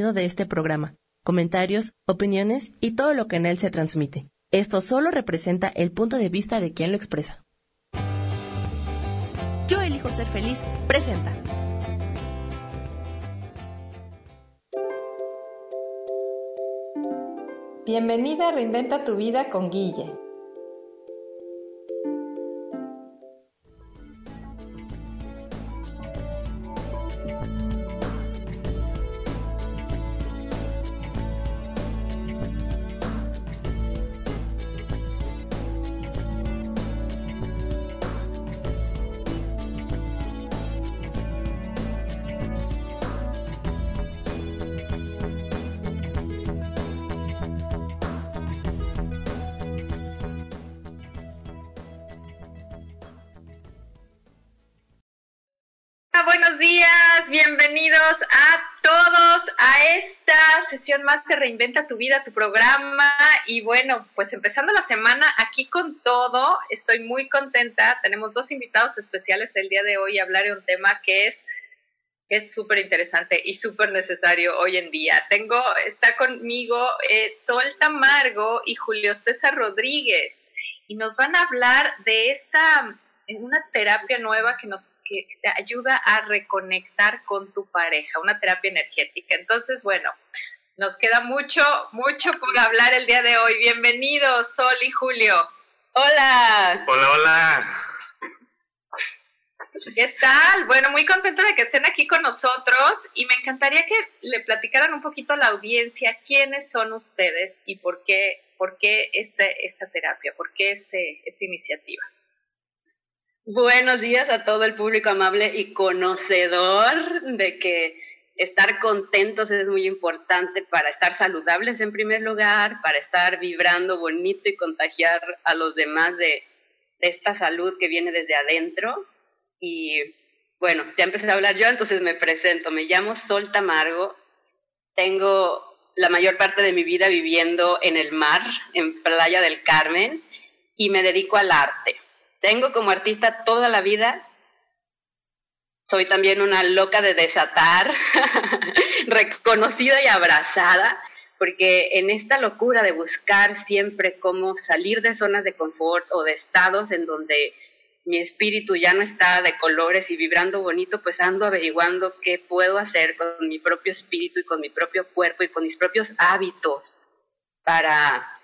de este programa, comentarios, opiniones y todo lo que en él se transmite. Esto solo representa el punto de vista de quien lo expresa. Yo elijo ser feliz, presenta. Bienvenida a Reinventa tu vida con Guille. Reinventa tu vida, tu programa. Y bueno, pues empezando la semana aquí con todo, estoy muy contenta. Tenemos dos invitados especiales el día de hoy a hablar de un tema que es es súper interesante y súper necesario hoy en día. Tengo, está conmigo eh, Sol Tamargo y Julio César Rodríguez y nos van a hablar de esta una terapia nueva que nos que te ayuda a reconectar con tu pareja, una terapia energética. Entonces, bueno, nos queda mucho, mucho por hablar el día de hoy. Bienvenidos, Sol y Julio. Hola. Hola, hola. ¿Qué tal? Bueno, muy contenta de que estén aquí con nosotros y me encantaría que le platicaran un poquito a la audiencia quiénes son ustedes y por qué, por qué este, esta terapia, por qué este, esta iniciativa. Buenos días a todo el público amable y conocedor de que estar contentos es muy importante para estar saludables en primer lugar, para estar vibrando bonito y contagiar a los demás de, esta salud que viene desde adentro. Y bueno, ya empecé a hablar yo, entonces me presento. Me llamo Sol Tamargo. Tengo la mayor parte de mi vida viviendo en el mar, en Playa del Carmen, y me dedico al arte. Tengo como artista toda la vida soy también una loca de desatar, reconocida y abrazada, porque en esta locura de buscar siempre cómo salir de zonas de confort o de estados en donde mi espíritu ya no está de colores y vibrando bonito, pues ando averiguando qué puedo hacer con mi propio espíritu y con mi propio cuerpo y con mis propios hábitos para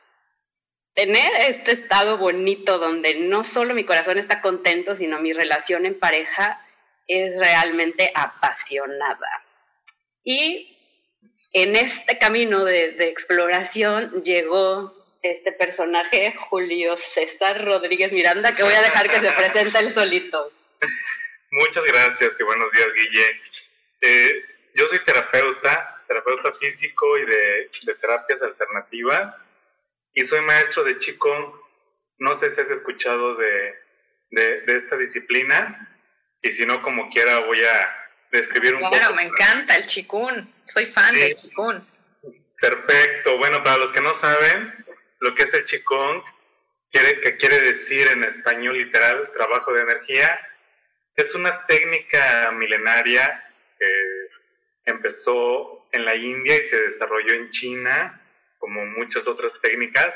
tener este estado bonito donde no solo mi corazón está contento, sino mi relación en pareja es realmente apasionada. Y en este camino de, exploración llegó este personaje, Julio César Rodríguez Miranda, que voy a dejar que se presente él solito. Muchas gracias y buenos días, Guille. Eh, yo soy terapeuta, terapeuta físico y de, terapias alternativas, y soy maestro de Qigong. No sé si has escuchado de, de esta disciplina y si no, como quiera, voy a describir un poco. Claro, me encanta el chikun. Soy fan del chikun. Perfecto. Bueno, para los que no saben lo que es el chikun, quiere, que quiere decir en español literal trabajo de energía, es una técnica milenaria que empezó en la India y se desarrolló en China, como muchas otras técnicas.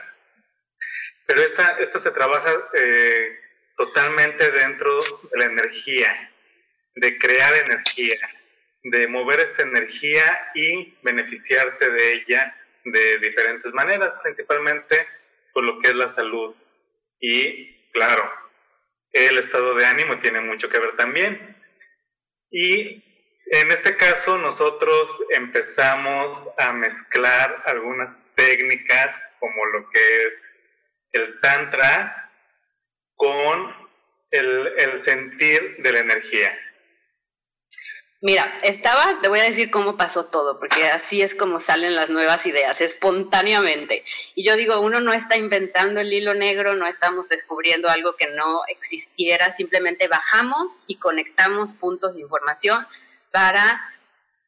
Pero esta, esta se trabaja eh, totalmente dentro de la energía, de crear energía, de mover esta energía y beneficiarte de ella de diferentes maneras, principalmente por lo que es la salud. Y claro, el estado de ánimo tiene mucho que ver también. Y en este caso nosotros empezamos a mezclar algunas técnicas como lo que es el tantra con el, sentir de la energía. Mira, estaba, te voy a decir cómo pasó todo, porque así es como salen las nuevas ideas, espontáneamente. Y yo digo, uno no está inventando el hilo negro, no estamos descubriendo algo que no existiera, simplemente bajamos y conectamos puntos de información para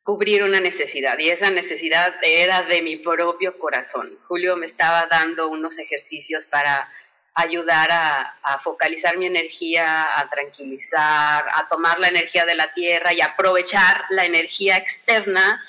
cubrir una necesidad. Y esa necesidad era de mi propio corazón. Julio me estaba dando unos ejercicios para ayudar a, focalizar mi energía, a tranquilizar, a tomar la energía de la tierra y aprovechar la energía externa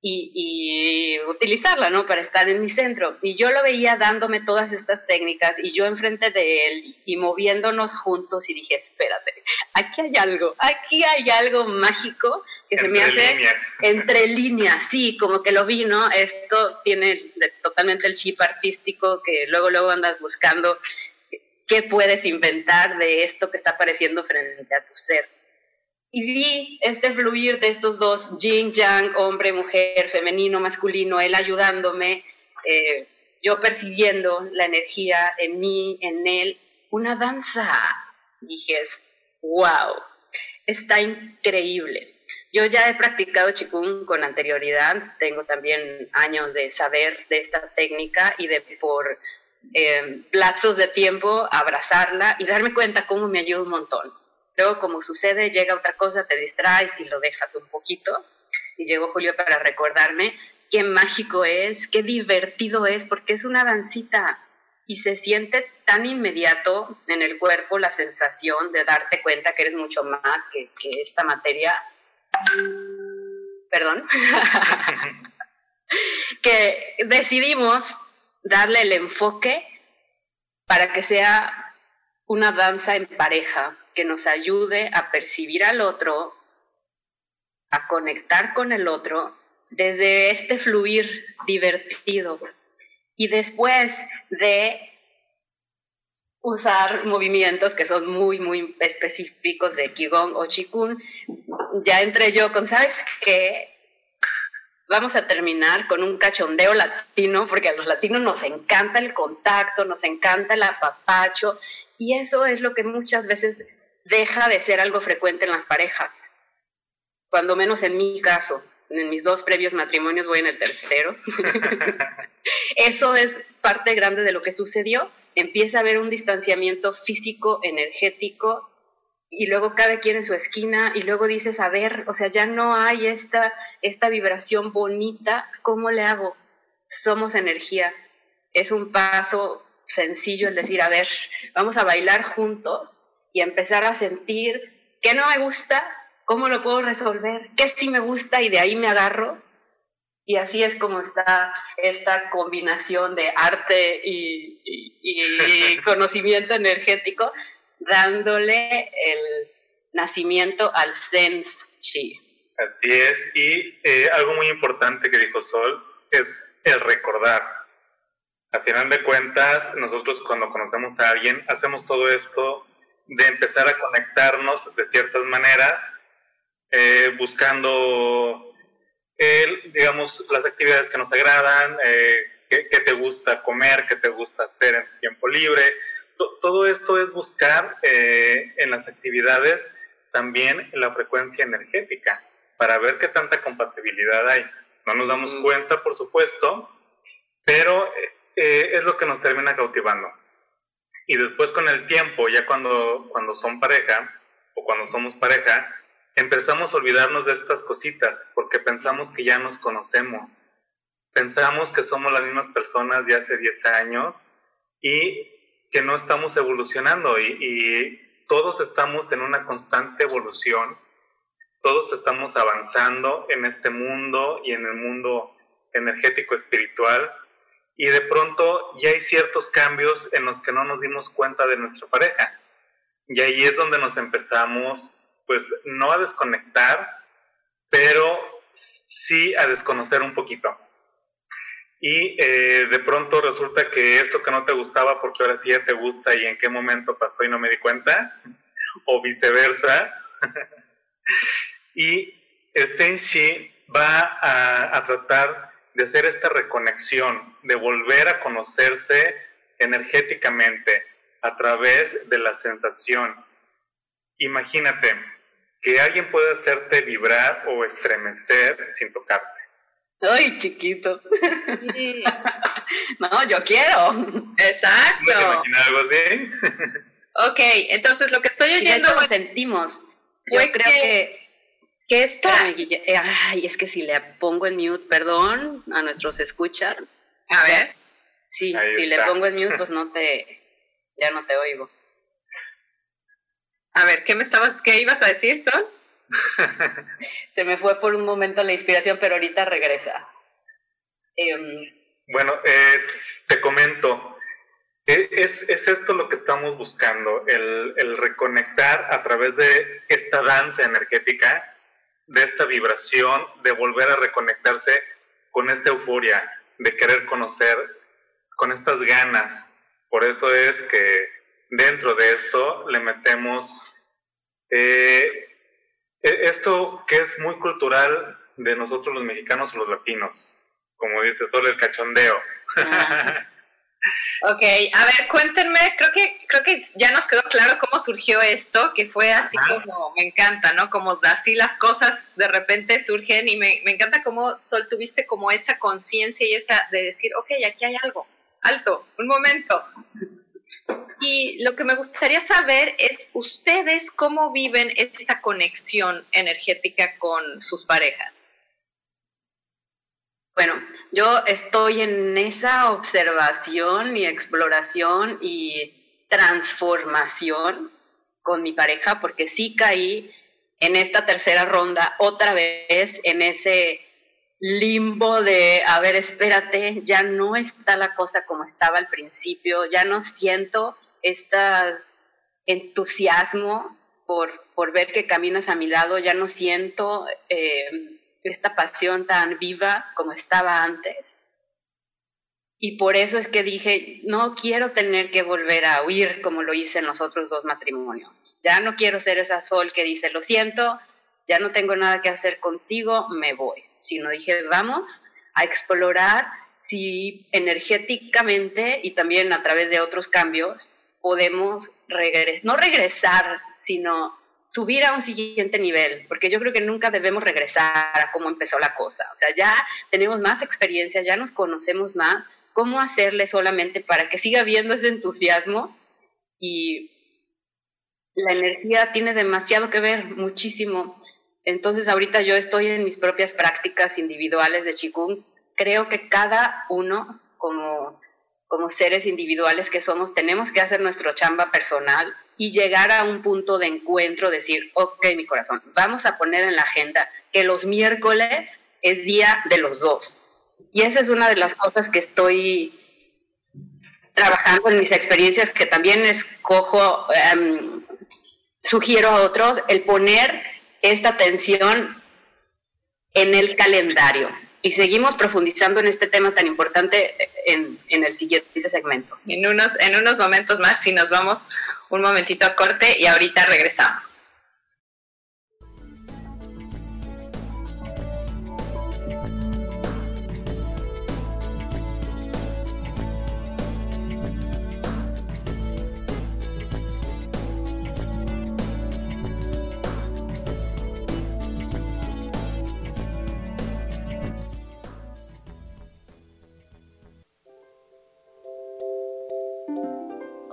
y, utilizarla, ¿no? Para estar en mi centro. Y yo lo veía dándome todas estas técnicas y yo enfrente de él y moviéndonos juntos y dije, espérate, aquí hay algo, aquí hay algo mágico que se me hace entre líneas, sí, como que lo vi, ¿no? Esto tiene totalmente el chip artístico que luego, luego andas buscando qué puedes inventar de esto que está apareciendo frente a tu ser y vi este fluir de estos dos, yin, yang, hombre, mujer, femenino, masculino, él ayudándome, eh, yo percibiendo la energía en mí, en él, una danza. Dije, wow, está increíble. Yo ya he practicado chikung con anterioridad, tengo también años de saber de esta técnica y de por eh, lapsos de tiempo abrazarla y darme cuenta cómo me ayuda un montón. Luego, como sucede, llega otra cosa, te distraes y lo dejas un poquito. Y llegó Julio para recordarme qué mágico es, qué divertido es, porque es una dancita y se siente tan inmediato en el cuerpo la sensación de darte cuenta que eres mucho más que esta materia. Perdón. que decidimos darle el enfoque para que sea una danza en pareja que nos ayude a percibir al otro, a conectar con el otro desde este fluir divertido. Y después de usar movimientos que son muy, muy específicos de Qigong o Qigong, ya entré yo con, ¿sabes qué? Vamos a terminar con un cachondeo latino, porque a los latinos nos encanta el contacto, nos encanta el apapacho, y eso es lo que muchas veces deja de ser algo frecuente en las parejas. Cuando menos en mi caso, en mis dos previos matrimonios, voy en el tercero. eso es parte grande de lo que sucedió. Empieza a haber un distanciamiento físico, energético, y luego cada quien en su esquina, y luego dices, a ver, o sea, ya no hay esta, esta vibración bonita, ¿cómo le hago? Somos energía. Es un paso sencillo el decir, a ver, vamos a bailar juntos y empezar a sentir qué no me gusta, cómo lo puedo resolver, qué sí me gusta y de ahí me agarro. Y así es como está esta combinación de arte y, conocimiento energético, dándole el nacimiento al Sense Chi. Así es, y eh, algo muy importante que dijo Sol es el recordar a final de cuentas, nosotros cuando conocemos a alguien, hacemos todo esto de empezar a conectarnos de ciertas maneras, eh, buscando, digamos, las actividades que nos agradan, eh, qué, te gusta comer, qué te gusta hacer en tu tiempo libre. todo esto es buscar eh, en las actividades también la frecuencia energética para ver qué tanta compatibilidad hay. No nos damos mm. cuenta, por supuesto, pero eh, es lo que nos termina cautivando. Y después con el tiempo, ya cuando, cuando son pareja o cuando somos pareja, empezamos a olvidarnos de estas cositas porque pensamos que ya nos conocemos. Pensamos que somos las mismas personas de hace 10 años y que no estamos evolucionando y, todos estamos en una constante evolución, todos estamos avanzando en este mundo y en el mundo energético espiritual y de pronto ya hay ciertos cambios en los que no nos dimos cuenta de nuestra pareja. Y ahí es donde nos empezamos, pues, no a desconectar, pero sí a desconocer un poquito. Y eh, de pronto resulta que esto que no te gustaba, porque ahora sí ya te gusta y en qué momento pasó y no me di cuenta, o viceversa. y Senshi va a, a tratar de hacer esta reconexión, de volver a conocerse energéticamente a través de la sensación. Imagínate que alguien puede hacerte vibrar o estremecer sin tocarte. Ay, chiquitos. no, yo quiero. Exacto. ¿No te imaginas algo así? ok, entonces lo que estoy oyendo... lo sentimos. Yo creo que ¿Qué está? Ay, es que si le pongo en mute, perdón, a nuestros escuchar. A ver. Sí, si le pongo en mute, pues no te, ya no te oigo. A ver, ¿qué me estabas, qué ibas a decir, Sol? Se me fue por un momento la inspiración, pero ahorita regresa. Em, bueno, eh, te comento, e, es, es, esto lo que estamos buscando, el, el, reconectar a través de esta danza energética, de esta vibración, de volver a reconectarse con esta euforia, de querer conocer, con estas ganas. Por eso es que dentro de esto le metemos eh, e, esto que es muy cultural de nosotros los mexicanos o los latinos, como dice solo el cachondeo. ok, a ver, cuéntenme, creo que, creo que ya nos quedó claro cómo surgió esto, que fue así como, me encanta, ¿no? Como así las cosas de repente surgen y me, me encanta cómo Sol tuviste como esa conciencia y esa de decir, ok, aquí hay algo, alto, un momento, y lo que me gustaría saber es ustedes cómo viven esta conexión energética con sus parejas. Bueno, yo estoy en esa observación y exploración y transformación con mi pareja porque sí caí en esta tercera ronda otra vez en ese limbo de, a ver, espérate, ya no está la cosa como estaba al principio, ya no siento este entusiasmo por, por ver que caminas a mi lado, ya no siento eh, esta pasión tan viva como estaba antes. Y por eso es que dije, no quiero tener que volver a huir como lo hice en los otros dos matrimonios. Ya no quiero ser esa sol que dice, lo siento, ya no tengo nada que hacer contigo, me voy. Sino dije, vamos a explorar si energéticamente y también a través de otros cambios podemos regresar, no regresar, sino subir a un siguiente nivel, porque yo creo que nunca debemos regresar a cómo empezó la cosa. O sea, ya tenemos más experiencia, ya nos conocemos más, cómo hacerle solamente para que siga habiendo ese entusiasmo y la energía tiene demasiado que ver, muchísimo. Entonces ahorita yo estoy en mis propias prácticas individuales de Qigong. Creo que cada uno como como seres individuales que somos, tenemos que hacer nuestro chamba personal y llegar a un punto de encuentro, decir, ok, mi corazón, vamos a poner en la agenda que los miércoles es día de los dos. Y esa es una de las cosas que estoy trabajando en mis experiencias, que también escojo, em, sugiero a otros, el poner esta atención en el calendario y seguimos profundizando en este tema tan importante en, en, el siguiente segmento. En unos, en unos momentos más, si nos vamos un momentito a corte y ahorita regresamos.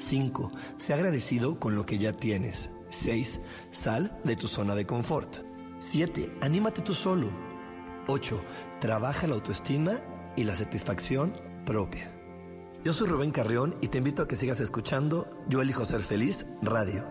5. Sé agradecido con lo que ya tienes. 6. Sal de tu zona de confort. 7. Anímate tú solo. 8. Trabaja la autoestima y la satisfacción propia. Yo soy Rubén Carrión y te invito a que sigas escuchando Yo elijo ser feliz radio.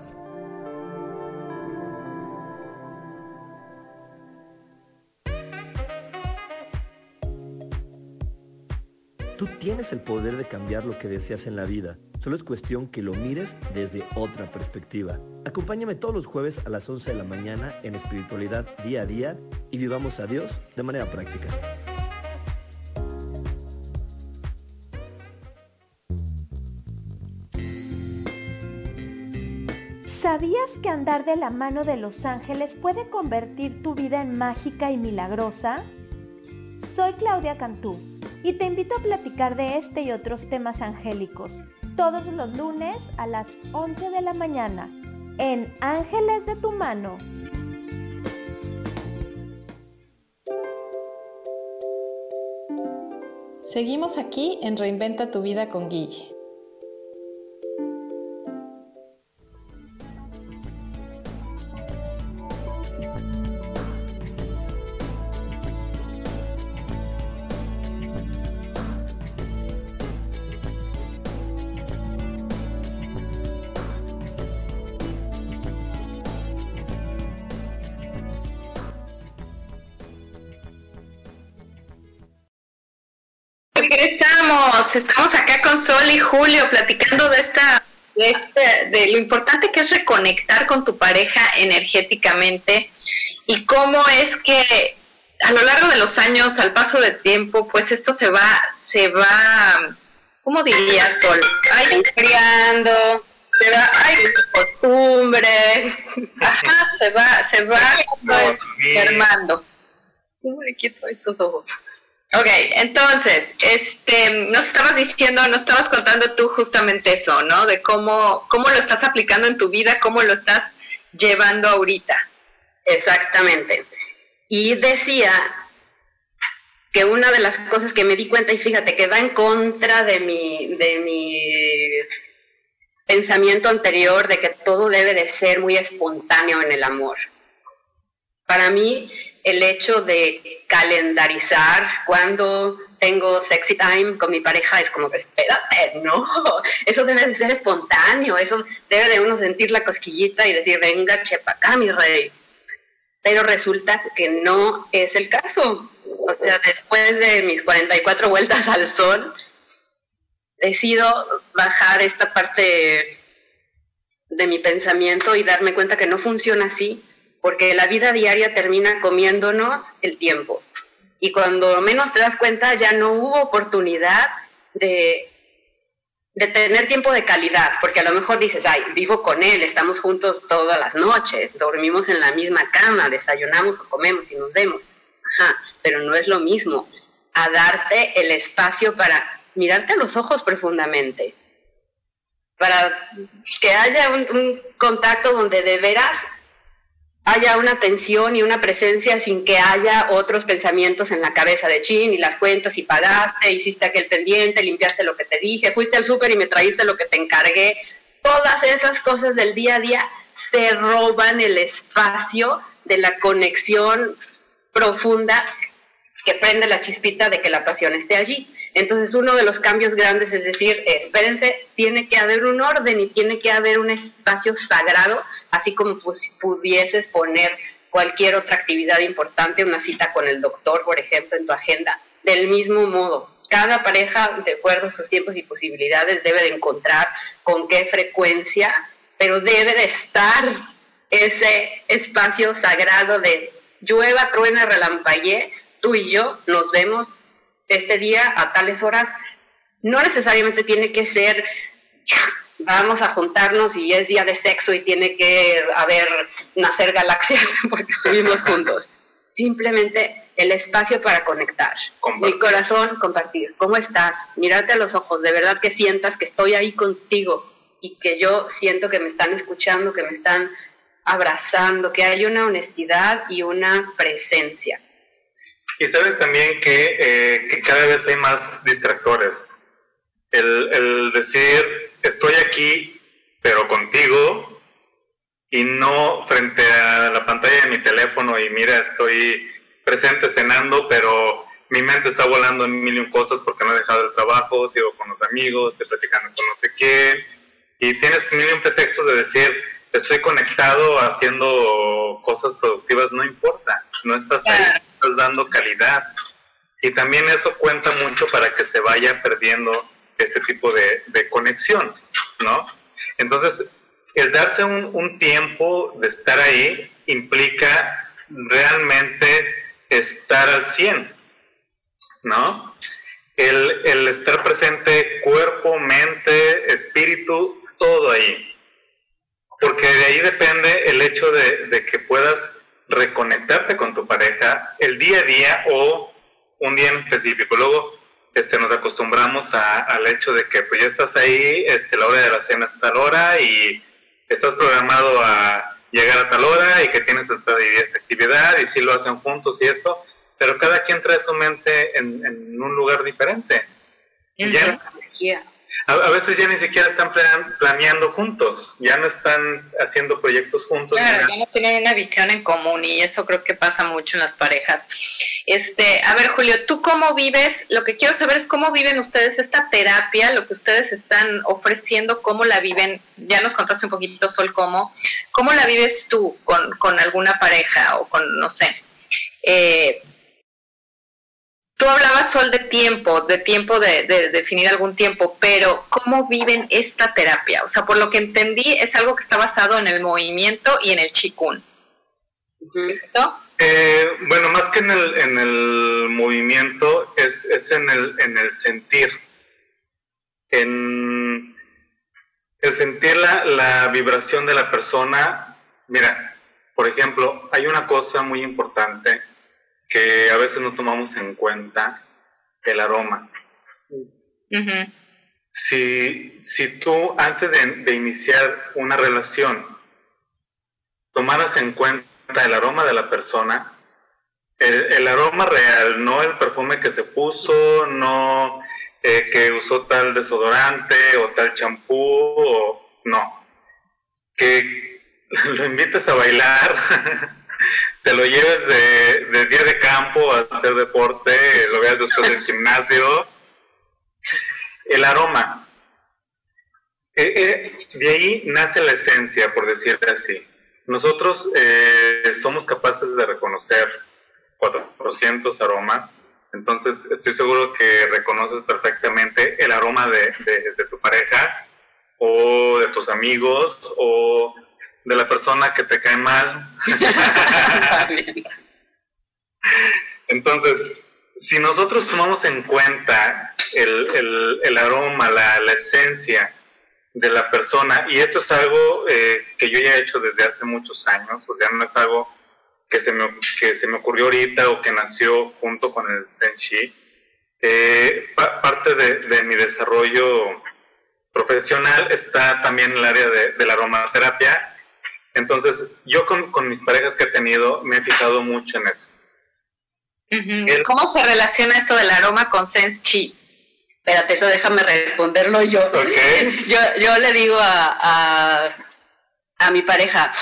Tú tienes el poder de cambiar lo que deseas en la vida Solo es cuestión que lo mires desde otra perspectiva. Acompáñame todos los jueves a las 11 de la mañana en espiritualidad día a día y vivamos a Dios de manera práctica. ¿Sabías que andar de la mano de los ángeles puede convertir tu vida en mágica y milagrosa? Soy Claudia Cantú y te invito a platicar de este y otros temas angélicos todos los lunes a las 11 de la mañana en Ángeles de tu mano. Seguimos aquí en Reinventa tu vida con Guille. De lo importante que es reconectar con tu pareja energéticamente y cómo es que a lo largo de los años, al paso del tiempo, pues esto se va, se va, ¿cómo diría Sol? Ay, creando, se va, ay, costumbre, ajá, se va, se va hermando. Me quito esos ojos. Ok, entonces, este, nos estabas diciendo, nos estabas contando tú justamente eso, ¿no? De cómo, cómo lo estás aplicando en tu vida, cómo lo estás llevando ahorita. Exactamente. Y decía que una de las cosas que me di cuenta, y fíjate, que va en contra de mi, de mi pensamiento anterior de que todo debe de ser muy espontáneo en el amor. Para mí, el hecho de calendarizar cuando tengo sexy time con mi pareja es como que espérate, no, eso debe de ser espontáneo, eso debe de uno sentir la cosquillita y decir, venga, chepa acá, mi rey. Pero resulta que no es el caso. O sea, después de mis 44 vueltas al sol, decido bajar esta parte de mi pensamiento y darme cuenta que no funciona así porque la vida diaria termina comiéndonos el tiempo. Y cuando menos te das cuenta, ya no hubo oportunidad de, de tener tiempo de calidad, porque a lo mejor dices, ay, vivo con él, estamos juntos todas las noches, dormimos en la misma cama, desayunamos o comemos y nos vemos. Ajá, pero no es lo mismo a darte el espacio para mirarte a los ojos profundamente, para que haya un, un contacto donde de veras haya una atención y una presencia sin que haya otros pensamientos en la cabeza de chin y las cuentas y pagaste, hiciste aquel pendiente, limpiaste lo que te dije, fuiste al súper y me traíste lo que te encargué. Todas esas cosas del día a día se roban el espacio de la conexión profunda que prende la chispita de que la pasión esté allí. Entonces uno de los cambios grandes es decir, espérense, tiene que haber un orden y tiene que haber un espacio sagrado, así como pudieses poner cualquier otra actividad importante, una cita con el doctor, por ejemplo, en tu agenda. Del mismo modo, cada pareja, de acuerdo a sus tiempos y posibilidades, debe de encontrar con qué frecuencia, pero debe de estar ese espacio sagrado de llueva, truena, relampaguee, tú y yo nos vemos este día a tales horas, no necesariamente tiene que ser, vamos a juntarnos y es día de sexo y tiene que haber, nacer galaxias porque estuvimos juntos. Simplemente el espacio para conectar. Mi corazón, compartir. ¿Cómo estás? Mirarte a los ojos, de verdad que sientas que estoy ahí contigo y que yo siento que me están escuchando, que me están abrazando, que hay una honestidad y una presencia. Y sabes también que, eh, que cada vez hay más distractores. El, decir, estoy aquí, pero contigo, y no frente a la pantalla de mi teléfono y mira, estoy presente cenando, pero mi mente está volando en mil y un cosas porque no he dejado el trabajo, sigo con los amigos, estoy platicando con no sé quién, y tienes mil y un pretextos de decir, estoy conectado haciendo cosas productivas, no importa, no estás ahí, estás dando calidad. Y también eso cuenta mucho para que se vaya perdiendo este tipo de, conexión, ¿no? Entonces, el darse un, tiempo de estar ahí implica realmente estar al 100, ¿no? El, estar presente cuerpo, mente, espíritu, todo ahí. Porque de ahí depende el hecho de que puedas reconectarte con tu pareja el día a día o un día en específico. Luego este, nos acostumbramos al hecho de que pues ya estás ahí, este, la hora de la cena es tal hora y estás programado a llegar a tal hora y que tienes esta, esta actividad y si lo hacen juntos y esto, pero cada quien trae su mente en, un lugar diferente. Ya, a, veces ya ni siquiera están planeando juntos, ya no están haciendo proyectos juntos. Claro, ya no tienen una visión en común y eso creo que pasa mucho en las parejas. Este, a ver, Julio, ¿tú cómo vives? Lo que quiero saber es cómo viven ustedes esta terapia, lo que ustedes están ofreciendo, cómo la viven. Ya nos contaste un poquito, Sol, cómo. ¿Cómo la vives tú con, con alguna pareja o con, no sé? Eh, Tú hablabas, Sol, de tiempo, de tiempo de, definir algún tiempo, pero ¿cómo viven esta terapia? O sea, por lo que entendí, es algo que está basado en el movimiento y en el chikun. Eh, bueno, más que en el, en el movimiento, es, es en, el, en el sentir. En el sentir la vibración de la persona. Mira, por ejemplo, hay una cosa muy importante que a veces no tomamos en cuenta el aroma. si, si, tú antes de, iniciar una relación tomaras en cuenta el aroma de la persona, el, aroma real, no el perfume que se puso, no eh, que usó tal desodorante o tal champú, o no, que lo invites a bailar te lo lleves de, día de campo a hacer deporte, lo veas después del gimnasio. El aroma. Eh, eh, de ahí nace la esencia, por decirte así. Nosotros eh, somos capaces de reconocer 400 aromas, entonces estoy seguro que reconoces perfectamente el aroma de, de tu pareja o de tus amigos o de la persona que te cae mal. Entonces, si nosotros tomamos en cuenta el, aroma, la, esencia de la persona, y esto es algo eh, que yo ya he hecho desde hace muchos años, o sea, no es algo que se me, que se me ocurrió ahorita o que nació junto con el Senshi, eh, parte de, mi desarrollo profesional está también en el área de, de la aromaterapia entonces, yo con, mis parejas que he tenido me he fijado mucho en eso. ¿Cómo se relaciona esto del aroma con Sense Chi? Espérate, eso déjame responderlo yo. Yo, yo le digo a, a, mi pareja,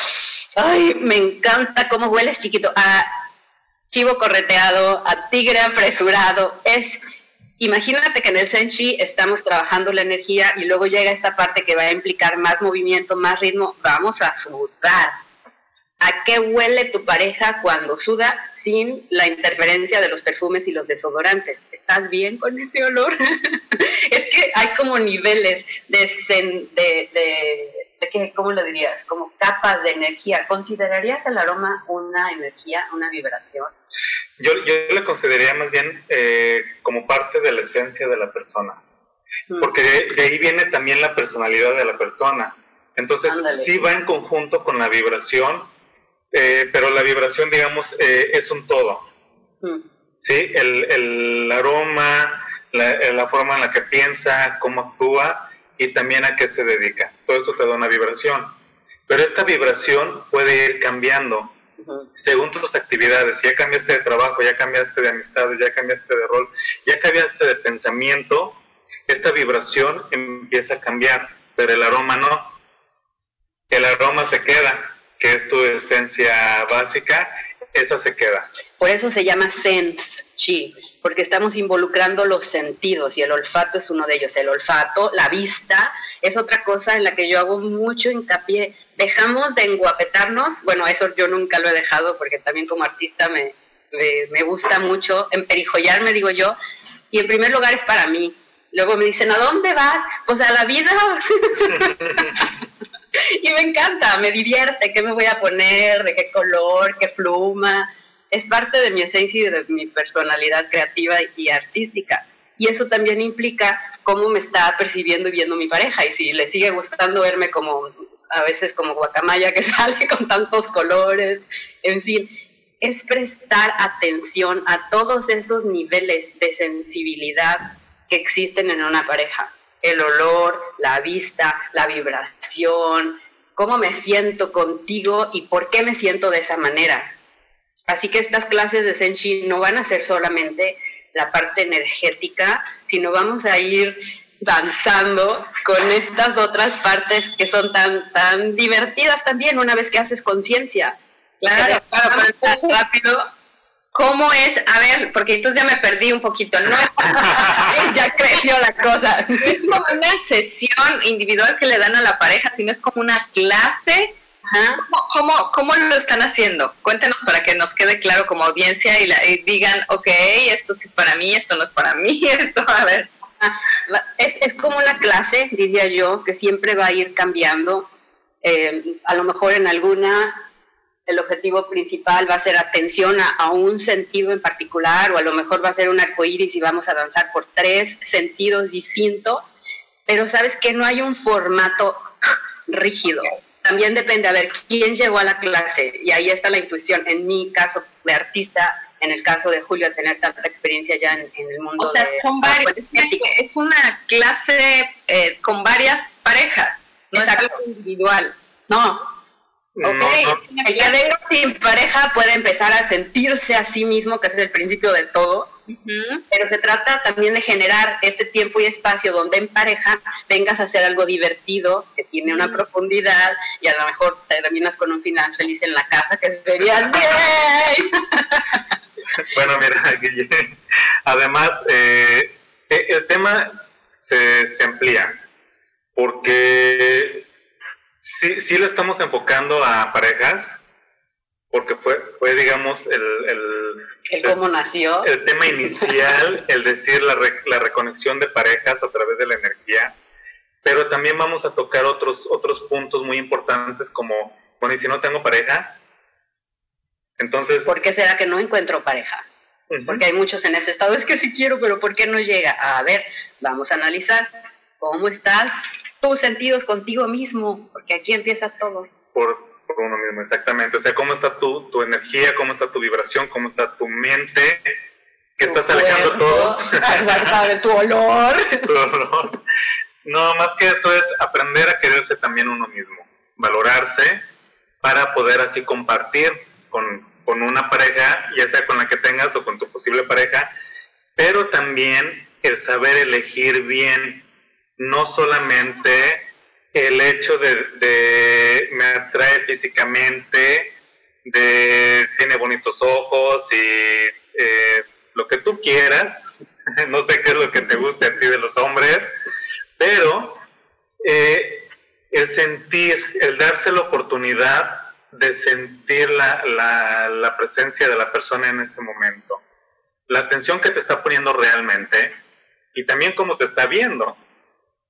ay, me encanta cómo hueles chiquito, a chivo correteado, a tigre apresurado, es Imagínate que en el Senshi estamos trabajando la energía y luego llega esta parte que va a implicar más movimiento, más ritmo. Vamos a sudar. ¿A qué huele tu pareja cuando suda sin la interferencia de los perfumes y los desodorantes? ¿Estás bien con ese olor? es que hay como niveles de, de, de, ¿cómo lo dirías? Como capas de energía. ¿Considerarías el aroma una energía, una vibración? Yo, yo le consideraría más bien eh, como parte de la esencia de la persona, mm. porque de, ahí viene también la personalidad de la persona. Entonces, sí va en conjunto con la vibración, eh, pero la vibración, digamos, eh, es un todo. Mm. ¿Sí? El, el aroma, la, la, forma en la que piensa, cómo actúa y también a qué se dedica. Todo esto te da una vibración. Pero esta vibración puede ir cambiando según tus actividades. Ya cambiaste de trabajo, ya cambiaste de amistades, ya cambiaste de rol, ya cambiaste de pensamiento, esta vibración empieza a cambiar, pero el aroma no. El aroma se queda, que es tu esencia básica, esa se queda. Por eso se llama sense chi, porque estamos involucrando los sentidos y el olfato es uno de ellos. El olfato, la vista, es otra cosa en la que yo hago mucho hincapié dejamos de enguapetarnos, bueno, eso yo nunca lo he dejado porque también como artista me, me, gusta mucho emperijollarme, digo yo, y en primer lugar es para mí. Luego me dicen, ¿a dónde vas? Pues a la vida. y me encanta, me divierte, qué me voy a poner, de qué color, qué pluma. Es parte de mi esencia y de mi personalidad creativa y artística. Y eso también implica cómo me está percibiendo y viendo mi pareja. Y si le sigue gustando verme como a veces como guacamaya que sale con tantos colores, en fin, es prestar atención a todos esos niveles de sensibilidad que existen en una pareja. El olor, la vista, la vibración, cómo me siento contigo y por qué me siento de esa manera. Así que estas clases de Senshi no van a ser solamente la parte energética, sino vamos a ir danzando con estas otras partes que son tan, tan divertidas también una vez que haces conciencia. Claro, claro, pero rápido. ¿Cómo es? A ver, porque entonces ya me perdí un poquito, ¿no? ya creció la cosa. Es como una sesión individual que le dan a la pareja, sino es como una clase. ¿Cómo, cómo, lo están haciendo? Cuéntenos para que nos quede claro como audiencia y, y digan, ok, esto sí es para mí, esto no es para mí, esto, a ver. Es, es como la clase, diría yo, que siempre va a ir cambiando. Eh, a lo mejor en alguna el objetivo principal va a ser atención a, un sentido en particular, o a lo mejor va a ser un arcoíris y vamos a danzar por tres sentidos distintos, pero sabes que no hay un formato rígido. También depende a ver quién llegó a la clase, y ahí está la intuición. En mi caso de artista, en el caso de Julio, tener tanta experiencia ya en, el mundo. O sea, son varios. Es una clase eh, con varias parejas, no es algo individual. No. Ok, el que sin pareja puede empezar a sentirse a sí mismo, que es el principio del todo, pero se trata también de generar este tiempo y espacio donde en pareja vengas a hacer algo divertido, que tiene una profundidad y a lo mejor terminas con un final feliz en la casa, que sería bueno, mira, además, eh, eh, el tema se, se, amplía, porque sí, sí lo estamos enfocando a parejas, porque fue, fue digamos, el, el, cómo nació. El tema inicial, el decir la, la reconexión de parejas a través de la energía, pero también vamos a tocar otros, otros puntos muy importantes como, bueno, y si no tengo pareja, entonces... ¿Por qué será que no encuentro pareja? Porque hay muchos en ese estado, es que sí quiero, pero ¿por qué no llega? A ver, vamos a analizar cómo estás tus sentidos contigo mismo, porque aquí empieza todo. Por, uno mismo, exactamente. O sea, cómo está tu, tu energía, cómo está tu vibración, cómo está tu mente, que estás alejando todos. tu olor. tu olor. No, más que eso es aprender a quererse también uno mismo, valorarse para poder así compartir con, con una pareja, ya sea con la que tengas o con tu posible pareja, pero también el saber elegir bien, no solamente el hecho de, me atrae físicamente, de tiene bonitos ojos y eh, lo que tú quieras, no sé qué es lo que te guste a ti de los hombres, pero eh, el sentir, el darse la oportunidad de sentir la, la, presencia de la persona en ese momento, la atención que te está poniendo realmente y también cómo te está viendo.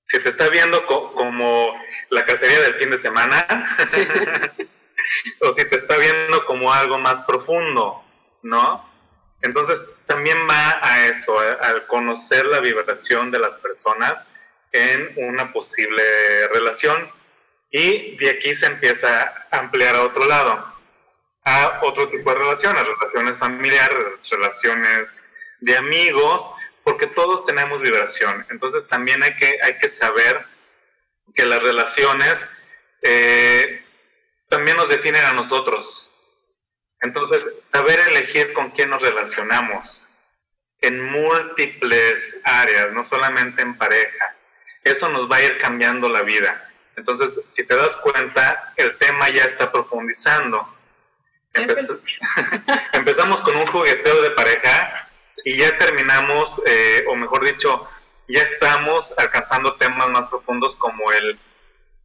Si te está viendo como la cacería del fin de semana o si te está viendo como algo más profundo, ¿no? Entonces también va a eso, al conocer la vibración de las personas en una posible relación y de aquí se empieza a ampliar a otro lado, a otro tipo de relaciones, relaciones familiares, relaciones de amigos, porque todos tenemos vibración. Entonces también hay que, hay que saber que las relaciones eh, también nos definen a nosotros. Entonces, saber elegir con quién nos relacionamos en múltiples áreas, no solamente en pareja, eso nos va a ir cambiando la vida. Entonces, si te das cuenta, el tema ya está profundizando. empezamos con un jugueteo de pareja y ya terminamos, eh, o mejor dicho, ya estamos alcanzando temas más profundos como el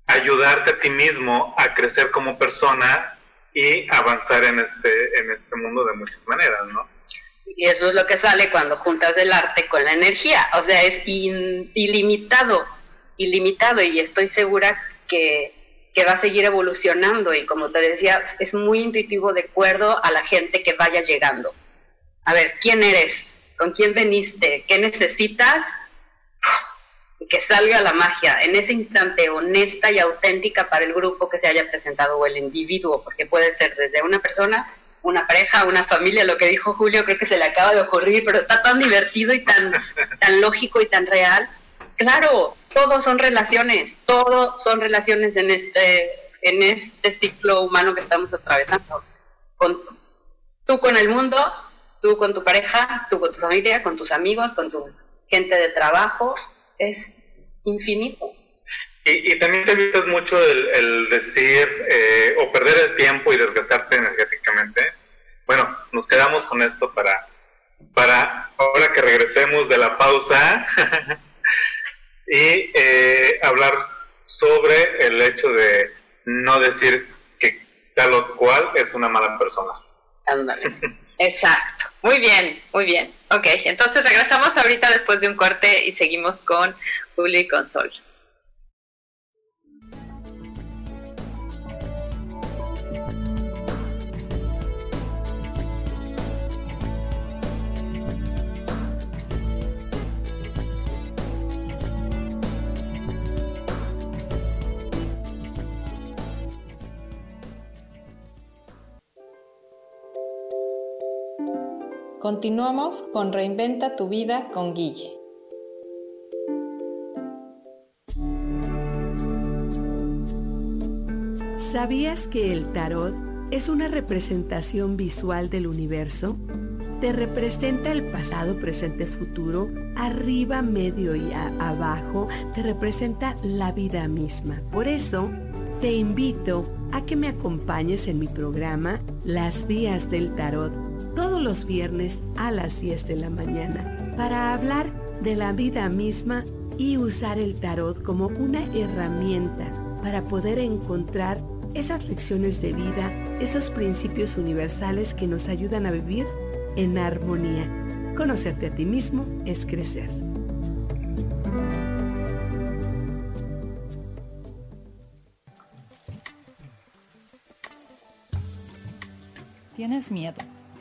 ayudarte a ti mismo a crecer como persona y avanzar en este, en este mundo de muchas maneras, ¿no? Y eso es lo que sale cuando juntas el arte con la energía. O sea, es ilimitado, ilimitado. Y estoy segura que, que va a seguir evolucionando. Y como te decía, es muy intuitivo de acuerdo a la gente que vaya llegando. A ver, ¿quién eres? ¿Con quién veniste? ¿Qué necesitas? que salga la magia en ese instante honesta y auténtica para el grupo que se haya presentado o el individuo, porque puede ser desde una persona una pareja, una familia, lo que dijo Julio, creo que se le acaba de ocurrir, pero está tan divertido y tan, tan lógico y tan real. Claro, todos son relaciones, todos son relaciones en este, en este ciclo humano que estamos atravesando. Tú con el mundo, tú con tu pareja, tú con tu familia, con tus amigos, con tu gente de trabajo, es infinito. Y, también te evitas mucho el, decir eh, o perder el tiempo y desgastarte energéticamente. Bueno, nos quedamos con esto para, para ahora que regresemos de la pausa y eh, hablar sobre el hecho de no decir que tal o cual es una mala persona. Ándale. Exacto. Muy bien, muy bien. Ok, entonces regresamos ahorita después de un corte y seguimos con Julio y con Sol. Continuamos con Reinventa tu vida con Guille. ¿Sabías que el tarot es una representación visual del universo? Te representa el pasado, presente, futuro, arriba, medio y abajo, te representa la vida misma. Por eso, te invito a que me acompañes en mi programa Las Vías del Tarot los viernes a las 10 de la mañana para hablar de la vida misma y usar el tarot como una herramienta para poder encontrar esas lecciones de vida, esos principios universales que nos ayudan a vivir en armonía. Conocerte a ti mismo es crecer. ¿Tienes miedo?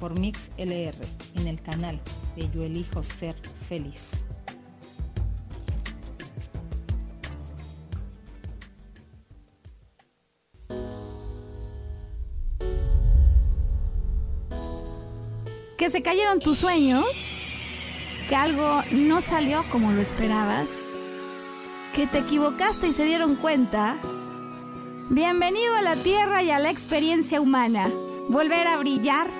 por Mix LR en el canal de Yo Elijo Ser Feliz. Que se cayeron tus sueños, que algo no salió como lo esperabas, que te equivocaste y se dieron cuenta. Bienvenido a la Tierra y a la experiencia humana. Volver a brillar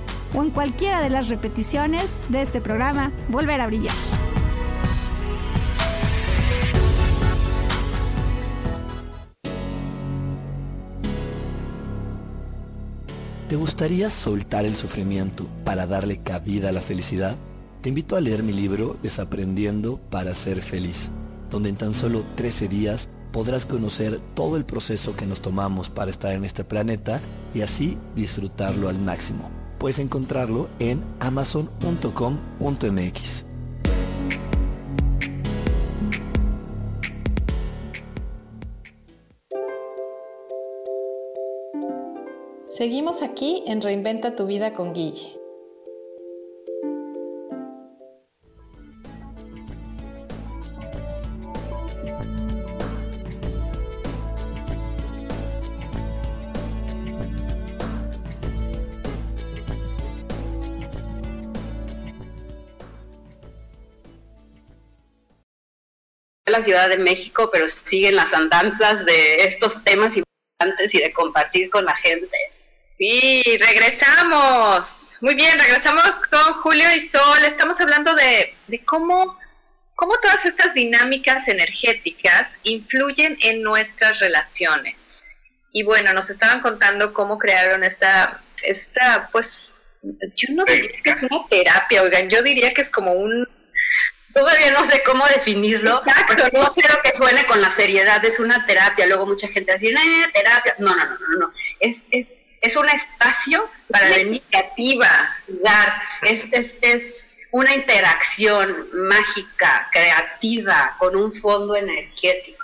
o en cualquiera de las repeticiones de este programa Volver a Brillar. ¿Te gustaría soltar el sufrimiento para darle cabida a la felicidad? Te invito a leer mi libro Desaprendiendo para ser feliz, donde en tan solo 13 días podrás conocer todo el proceso que nos tomamos para estar en este planeta y así disfrutarlo al máximo puedes encontrarlo en amazon.com.mx. Seguimos aquí en Reinventa tu vida con Guille. La Ciudad de México, pero siguen las andanzas de estos temas importantes y de compartir con la gente. Sí, regresamos. Muy bien, regresamos con Julio y Sol. Estamos hablando de, de cómo, cómo todas estas dinámicas energéticas influyen en nuestras relaciones. Y bueno, nos estaban contando cómo crearon esta, esta pues, yo no diría que es una terapia, oigan, yo diría que es como un Todavía no sé cómo definirlo. Exacto, no quiero que suene con la seriedad, es una terapia. Luego mucha gente dice, no, terapia. No, no, no, no, no. Es, es, es un espacio para la iniciativa, dar. Es, es, es una interacción mágica, creativa, con un fondo energético.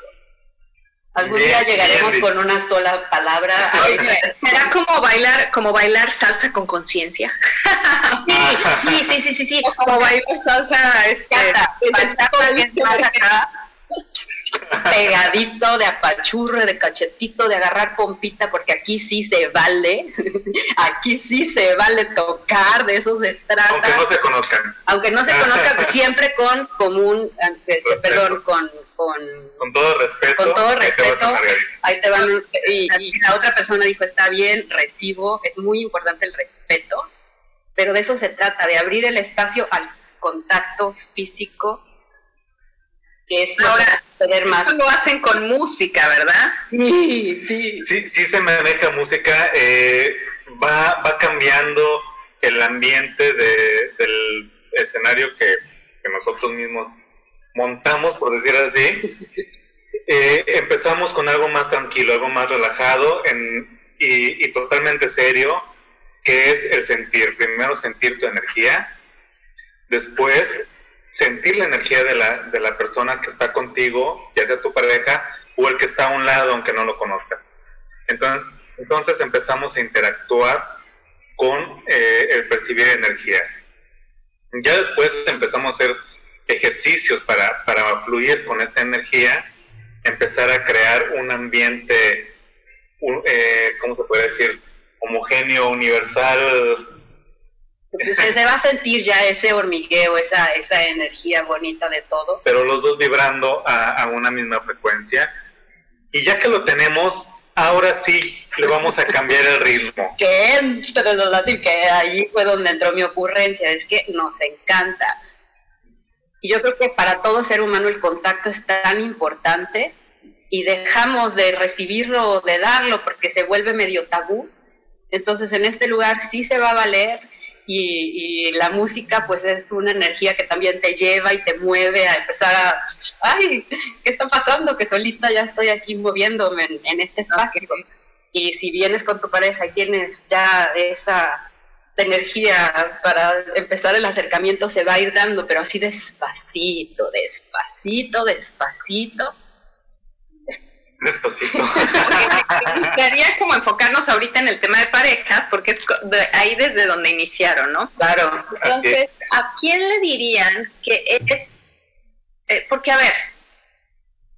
Algún día llegaremos con una sola palabra. ¿Será como bailar, como bailar salsa con conciencia? sí, sí, sí, sí, sí, Como bailar salsa, este, pegadito de apachurre, de cachetito, de agarrar pompita, porque aquí sí se vale, aquí sí se vale tocar, de eso se trata. Aunque no se conozcan. Aunque no se conozcan, siempre con común, este, perdón, con, con, con todo respeto. Con todo respeto. Ahí te van, y, y la otra persona dijo, está bien, recibo, es muy importante el respeto, pero de eso se trata, de abrir el espacio al contacto físico que es ahora tener más. lo hacen con música, ¿verdad? Sí, sí. Sí, sí se maneja música, eh, va, va cambiando el ambiente de, del escenario que, que, nosotros mismos montamos, por decir así. Eh, empezamos con algo más tranquilo, algo más relajado y totalmente serio, que es el sentir. Primero sentir tu energía, después sentir la energía de la, de la persona que está contigo, ya sea tu pareja o el que está a un lado aunque no lo conozcas. Entonces, entonces empezamos a interactuar con eh, el percibir energías. Ya después empezamos a hacer ejercicios para, para fluir con esta energía, empezar a crear un ambiente, eh, ¿cómo se puede decir? Homogéneo, universal, se, va a sentir ya ese hormigueo, esa, esa energía bonita de todo. Pero los dos vibrando a, una misma frecuencia. Y ya que lo tenemos, ahora sí le vamos a cambiar el ritmo. Que que ahí fue donde entró mi ocurrencia, es que nos encanta. Y yo creo que para todo ser humano el contacto es tan importante y dejamos de recibirlo o de darlo porque se vuelve medio tabú. Entonces en este lugar sí se va a valer y, la música pues es una energía que también te lleva y te mueve a empezar a, ay, ¿qué está pasando? Que solita ya estoy aquí moviéndome en, este espacio. Y si vienes con tu pareja y tienes ya esa energía para empezar el acercamiento, se va a ir dando, pero así despacito, despacito, despacito Despacito. Quería como enfocarnos ahorita en el tema de parejas, porque es ahí desde donde iniciaron, ¿no? Claro. Entonces, ¿a quién le dirían que es? Eh, porque, a ver,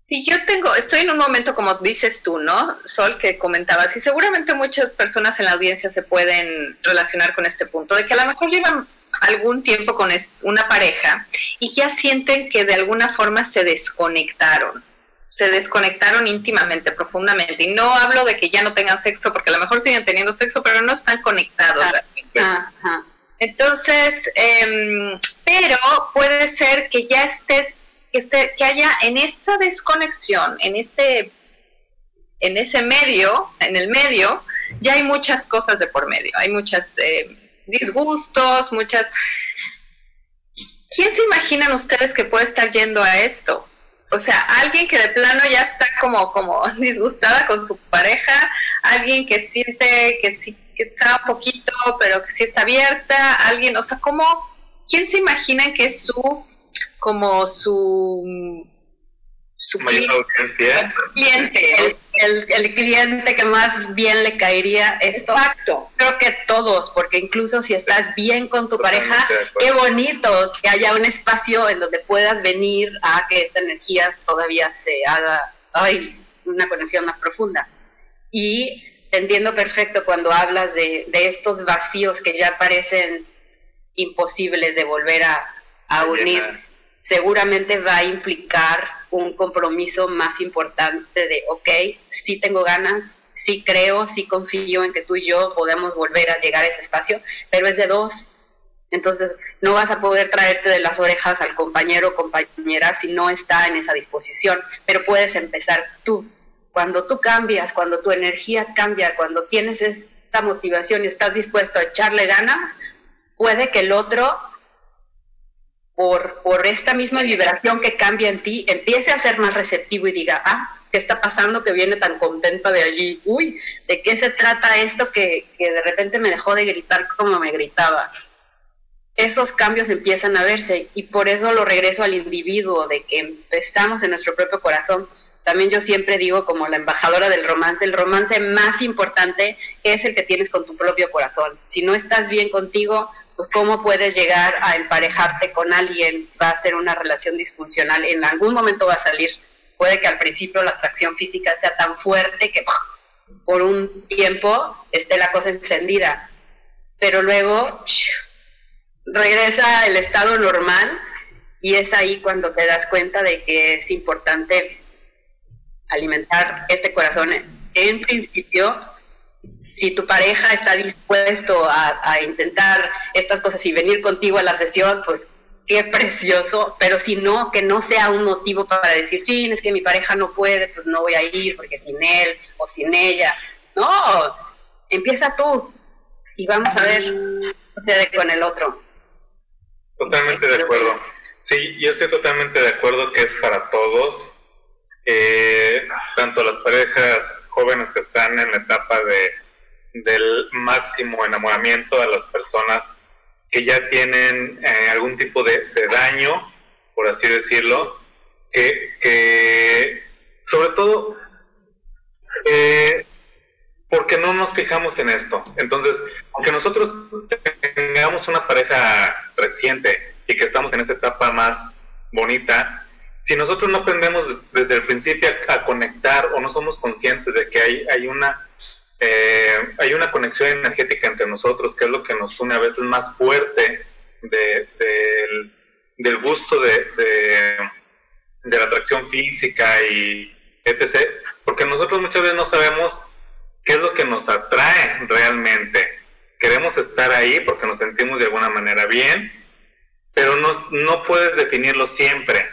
si yo tengo, estoy en un momento como dices tú, ¿no? Sol, que comentabas, y seguramente muchas personas en la audiencia se pueden relacionar con este punto, de que a lo mejor llevan algún tiempo con una pareja y ya sienten que de alguna forma se desconectaron se desconectaron íntimamente, profundamente. Y no hablo de que ya no tengan sexo, porque a lo mejor siguen teniendo sexo, pero no están conectados Entonces, em, pero puede ser que ya estés, que, haya en esa desconexión, en ese, en ese medio, en el medio, ya hay muchas cosas de por medio, hay muchos eh, disgustos, muchas... ¿Quién se imaginan ustedes que puede estar yendo a esto? o sea, alguien que de plano ya está como, como disgustada con su pareja, alguien que siente que sí que está un poquito, pero que sí está abierta, alguien, o sea, ¿cómo, quién se imagina que es su, como su su cliente, el, cliente que más bien le caería esto. Exacto. Creo que todos, porque incluso si estás bien con tu pareja, qué bonito que haya un espacio en donde puedas venir a que esta energía todavía se haga, ay, una conexión más profunda. Y te entiendo perfecto cuando hablas de, de estos vacíos que ya parecen imposibles de volver a, a unir. Seguramente va a implicar un compromiso más importante de, ok, sí tengo ganas, sí creo, sí confío en que tú y yo podemos volver a llegar a ese espacio, pero es de dos. Entonces, no vas a poder traerte de las orejas al compañero o compañera si no está en esa disposición, pero puedes empezar tú. Cuando tú cambias, cuando tu energía cambia, cuando tienes esta motivación y estás dispuesto a echarle ganas, puede que el otro, por, por esta misma vibración que cambia en ti, empiece a ser más receptivo y diga, ah, ¿qué está pasando que viene tan contenta de allí? Uy, ¿de qué se trata esto que, que de repente me dejó de gritar como me gritaba? esos cambios empiezan a verse y por eso lo regreso al individuo, de que empezamos en nuestro propio corazón. También yo siempre digo como la embajadora del romance, el romance más importante es el que tienes con tu propio corazón. Si no estás bien contigo, pues cómo puedes llegar a emparejarte con alguien, va a ser una relación disfuncional, en algún momento va a salir. Puede que al principio la atracción física sea tan fuerte que por un tiempo esté la cosa encendida, pero luego regresa el estado normal y es ahí cuando te das cuenta de que es importante alimentar este corazón. En principio, si tu pareja está dispuesto a, intentar estas cosas y venir contigo a la sesión, pues qué precioso, pero si no, que no sea un motivo para decir, sí, es que mi pareja no puede, pues no voy a ir porque sin él o sin ella. No, empieza tú y vamos a ver qué sucede con el otro. Totalmente de acuerdo. Sí, yo estoy totalmente de acuerdo que es para todos, eh, tanto las parejas jóvenes que están en la etapa de, del máximo enamoramiento a las personas que ya tienen eh, algún tipo de, daño, por así decirlo, que, sobre todo eh, porque no nos fijamos en esto. Entonces, aunque nosotros tengamos una pareja reciente y que estamos en esa etapa más bonita, si nosotros no aprendemos desde el principio a, conectar o no somos conscientes de que hay, hay una eh, hay una conexión energética entre nosotros que es lo que nos une a veces más fuerte del, gusto de, de la atracción física y etc. Porque nosotros muchas veces no sabemos qué es lo que nos atrae realmente queremos estar ahí porque nos sentimos de alguna manera bien, pero no, no puedes definirlo siempre.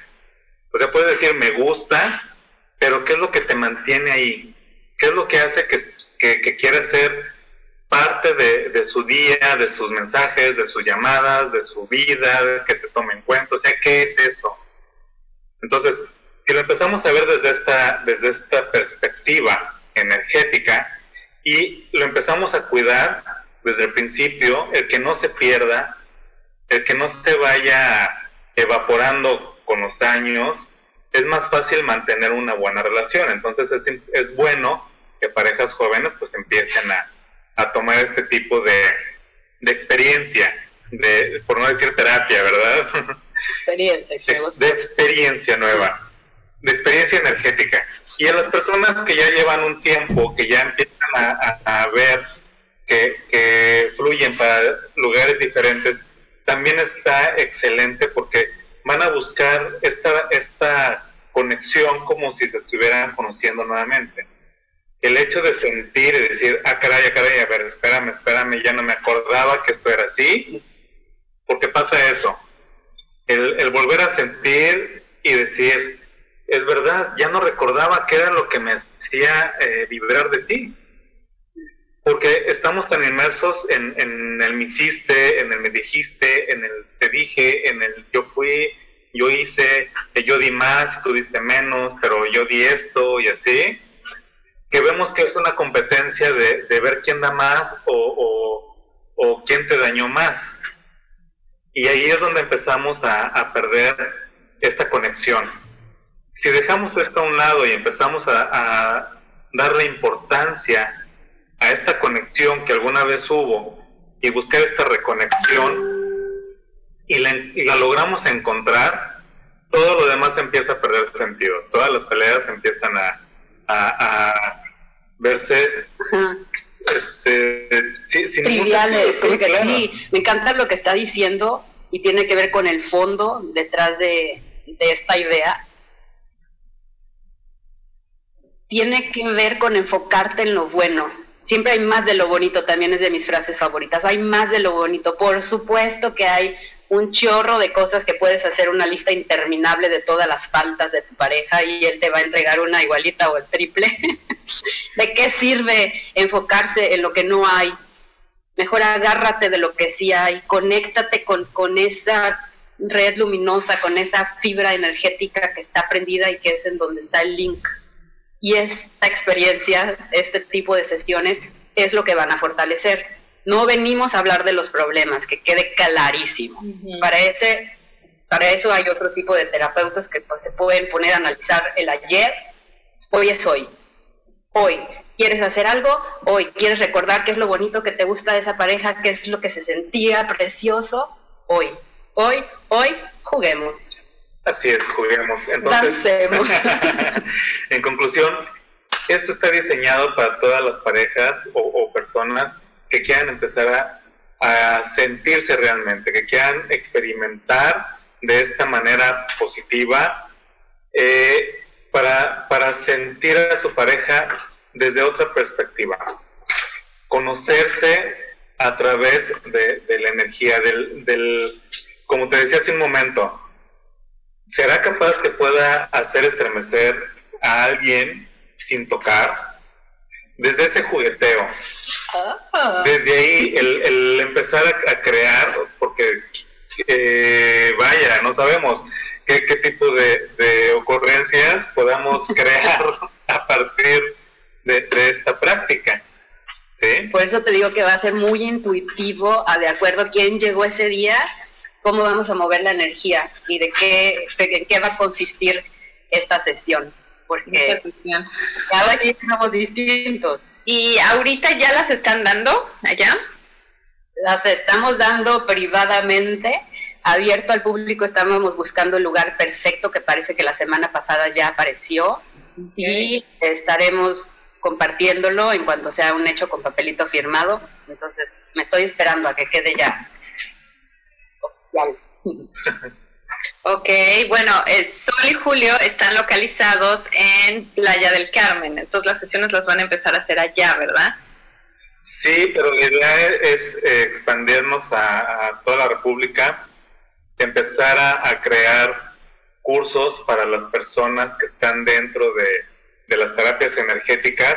O sea, puedes decir me gusta, pero ¿qué es lo que te mantiene ahí? ¿Qué es lo que hace que, que, quieras ser parte de, de, su día, de sus mensajes, de sus llamadas, de su vida, que te tome en cuenta? O sea, ¿qué es eso? Entonces, si lo empezamos a ver desde esta, desde esta perspectiva energética y lo empezamos a cuidar, desde el principio, el que no se pierda, el que no se vaya evaporando con los años, es más fácil mantener una buena relación. Entonces es, es bueno que parejas jóvenes pues empiecen a, a tomar este tipo de, de, experiencia, de, por no decir terapia, ¿verdad? Experiencia, de, experiencia nueva, de experiencia energética. Y a las personas que ya llevan un tiempo, que ya empiezan a, a ver que, fluyen para lugares diferentes, también está excelente porque van a buscar esta, esta conexión como si se estuvieran conociendo nuevamente. El hecho de sentir y decir, ah, caray, ah, caray, a ver, espérame, espérame, ya no me acordaba que esto era así, porque pasa eso. El, volver a sentir y decir, es verdad, ya no recordaba qué era lo que me hacía eh, vibrar de ti porque estamos tan inmersos en, en, el me hiciste, en el me dijiste, en el te dije, en el yo fui, yo hice, yo di más, tú diste menos, pero yo di esto y así, que vemos que es una competencia de, de ver quién da más o, o, quién te dañó más. Y ahí es donde empezamos a, a perder esta conexión. Si dejamos esto a un lado y empezamos a, a darle importancia a esta conexión que alguna vez hubo y buscar esta reconexión y la, logramos encontrar, todo lo demás empieza a perder sentido. Todas las peleas empiezan a, verse este, triviales. sí, me encanta lo que está diciendo y tiene que ver con el fondo detrás de, de esta idea tiene que ver con enfocarte en lo bueno. Siempre hay más de lo bonito, también es de mis frases favoritas. Hay más de lo bonito. Por supuesto que hay un chorro de cosas que puedes hacer una lista interminable de todas las faltas de tu pareja y él te va a entregar una igualita o el triple. ¿De qué sirve enfocarse en lo que no hay? Mejor agárrate de lo que sí hay, conéctate con, con esa red luminosa, con esa fibra energética que está prendida y que es en donde está el link. Y esta experiencia, este tipo de sesiones, es lo que van a fortalecer no venimos a hablar de los problemas, que quede clarísimo. para, ese, para eso hay otro tipo de terapeutas que pues, se pueden poner a analizar el ayer, hoy es hoy. Hoy, ¿quieres hacer algo? Hoy, ¿quieres recordar qué es lo bonito que te gusta de esa pareja? ¿Qué es lo que se sentía precioso? Hoy, hoy, hoy, juguemos. Así es, juguemos. Entonces, en conclusión, esto está diseñado para todas las parejas o personas que quieran empezar a, sentirse realmente, que quieran experimentar de esta manera positiva eh, para, para sentir a su pareja desde otra perspectiva. Conocerse a través de, la energía, del, del, como te decía hace un momento, ¿será capaz que pueda hacer estremecer a alguien sin tocar? Desde ese jugueteo, ah. desde ahí el, empezar a, crear, porque eh, vaya, no sabemos qué, tipo de, ocurrencias podamos crear a partir de, esta práctica. ¿Sí? Por eso te digo que va a ser muy intuitivo, a de acuerdo a quién llegó ese día, cómo vamos a mover la energía y de qué, de qué va a consistir esta sesión porque cada día somos distintos. ¿Y ahorita ya las están dando allá? Las estamos dando privadamente, abierto al público, estábamos buscando el lugar perfecto que parece que la semana pasada ya apareció y estaremos compartiéndolo en cuanto sea un hecho con papelito firmado. Entonces, me estoy esperando a que quede ya oficial. Ok, bueno, Sol y Julio están localizados en Playa del Carmen, entonces las sesiones las van a empezar a hacer allá, ¿verdad? Sí, pero la idea es eh, expandirnos a, toda la República, empezar a, crear cursos para las personas que están dentro de, las terapias energéticas,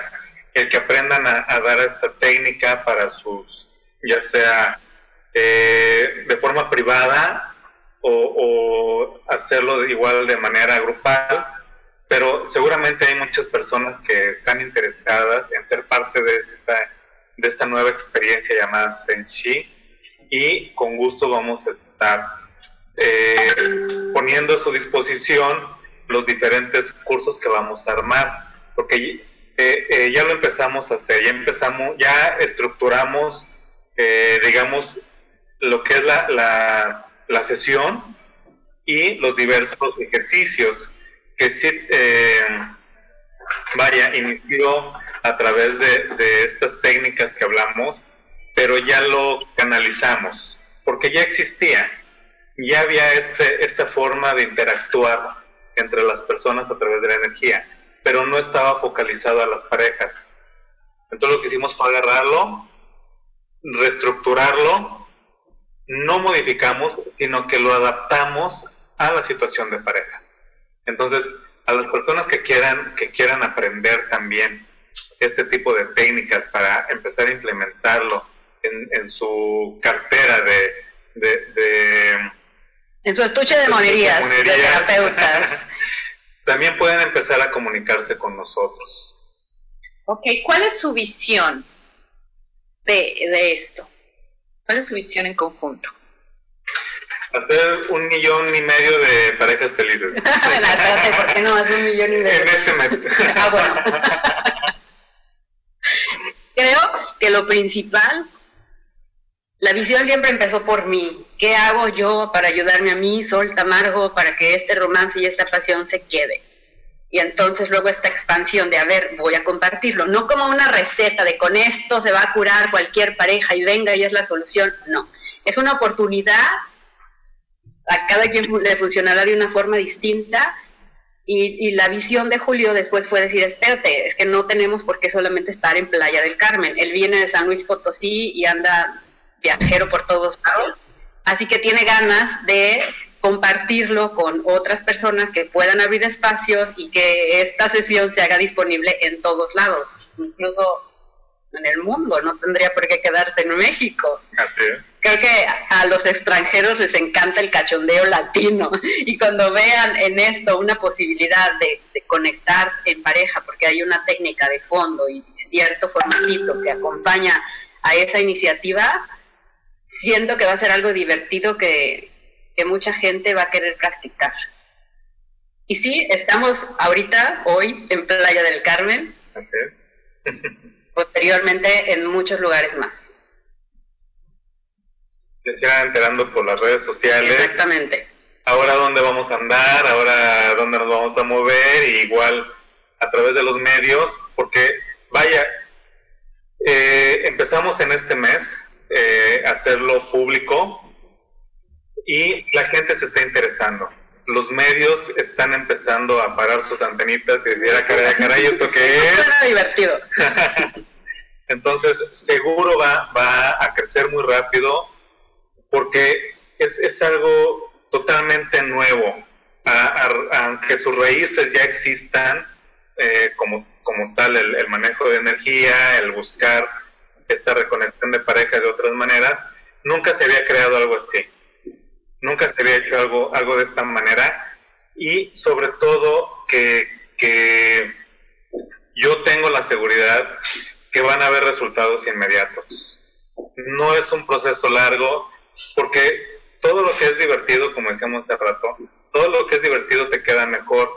el que aprendan a, dar esta técnica para sus, ya sea eh, de forma privada o, hacerlo igual de manera grupal, pero seguramente hay muchas personas que están interesadas en ser parte de esta, de esta nueva experiencia llamada Senshi y con gusto vamos a estar eh, poniendo a su disposición los diferentes cursos que vamos a armar, porque eh, eh, ya lo empezamos a hacer, ya empezamos, ya estructuramos, digamos, lo que es la sesión y los diversos ejercicios que sí, eh, vaya, inició a través de, estas técnicas que hablamos, pero ya lo canalizamos, porque ya existía, ya había este, esta forma de interactuar entre las personas a través de la energía, pero no estaba focalizado a las parejas. Entonces lo que hicimos fue agarrarlo, reestructurarlo no modificamos, sino que lo adaptamos a la situación de pareja. Entonces, a las personas que quieran, que quieran aprender también este tipo de técnicas para empezar a implementarlo en, su cartera de, en su estuche de, monerías, de, terapeutas. también pueden empezar a comunicarse con nosotros. Ok, ¿cuál es su visión de, de esto? ¿Cuál es su visión en conjunto? Hacer un millón y medio de parejas felices. ¿por qué no hacer un millón y medio? En este mes. ah, bueno. Creo que lo principal, la visión siempre empezó por mí. ¿Qué hago yo para ayudarme a mí, Sol Tamargo, para que este romance y esta pasión se quede? Y entonces luego esta expansión de, a ver, voy a compartirlo, no como una receta de con esto se va a curar cualquier pareja y venga y es la solución, no, es una oportunidad, a cada quien le funcionará de una forma distinta. Y, la visión de Julio después fue decir, espérate, es que no tenemos por qué solamente estar en Playa del Carmen. Él viene de San Luis Potosí y anda viajero por todos lados. Así que tiene ganas de compartirlo con otras personas que puedan abrir espacios y que esta sesión se haga disponible en todos lados, incluso en el mundo, no tendría por qué quedarse en México. Así es creo que a los extranjeros les encanta el cachondeo latino y cuando vean en esto una posibilidad de, conectar en pareja, porque hay una técnica de fondo y cierto formatito que acompaña a esa iniciativa, siento que va a ser algo divertido que, que mucha gente va a querer practicar. Y sí, estamos ahorita, hoy, en Playa del Carmen, posteriormente en muchos lugares más que se enterando por las redes sociales. Exactamente. Ahora dónde vamos a andar, ahora dónde nos vamos a mover, y igual a través de los medios, porque vaya, eh, empezamos en este mes eh, a hacerlo público y la gente se está interesando. Los medios están empezando a parar sus antenitas y decir, caray, caray, ¿esto qué es? Suena divertido. Entonces, seguro va, va a crecer muy rápido porque es, es algo totalmente nuevo, aunque sus raíces ya existan, eh, como, como tal el, el, manejo de energía, el buscar esta reconexión de pareja de otras maneras, nunca se había creado algo así, nunca se había hecho algo, algo de esta manera y sobre todo que, que yo tengo la seguridad que van a haber resultados inmediatos. No es un proceso largo, porque todo lo que es divertido, como decíamos hace rato, todo lo que es divertido te queda mejor,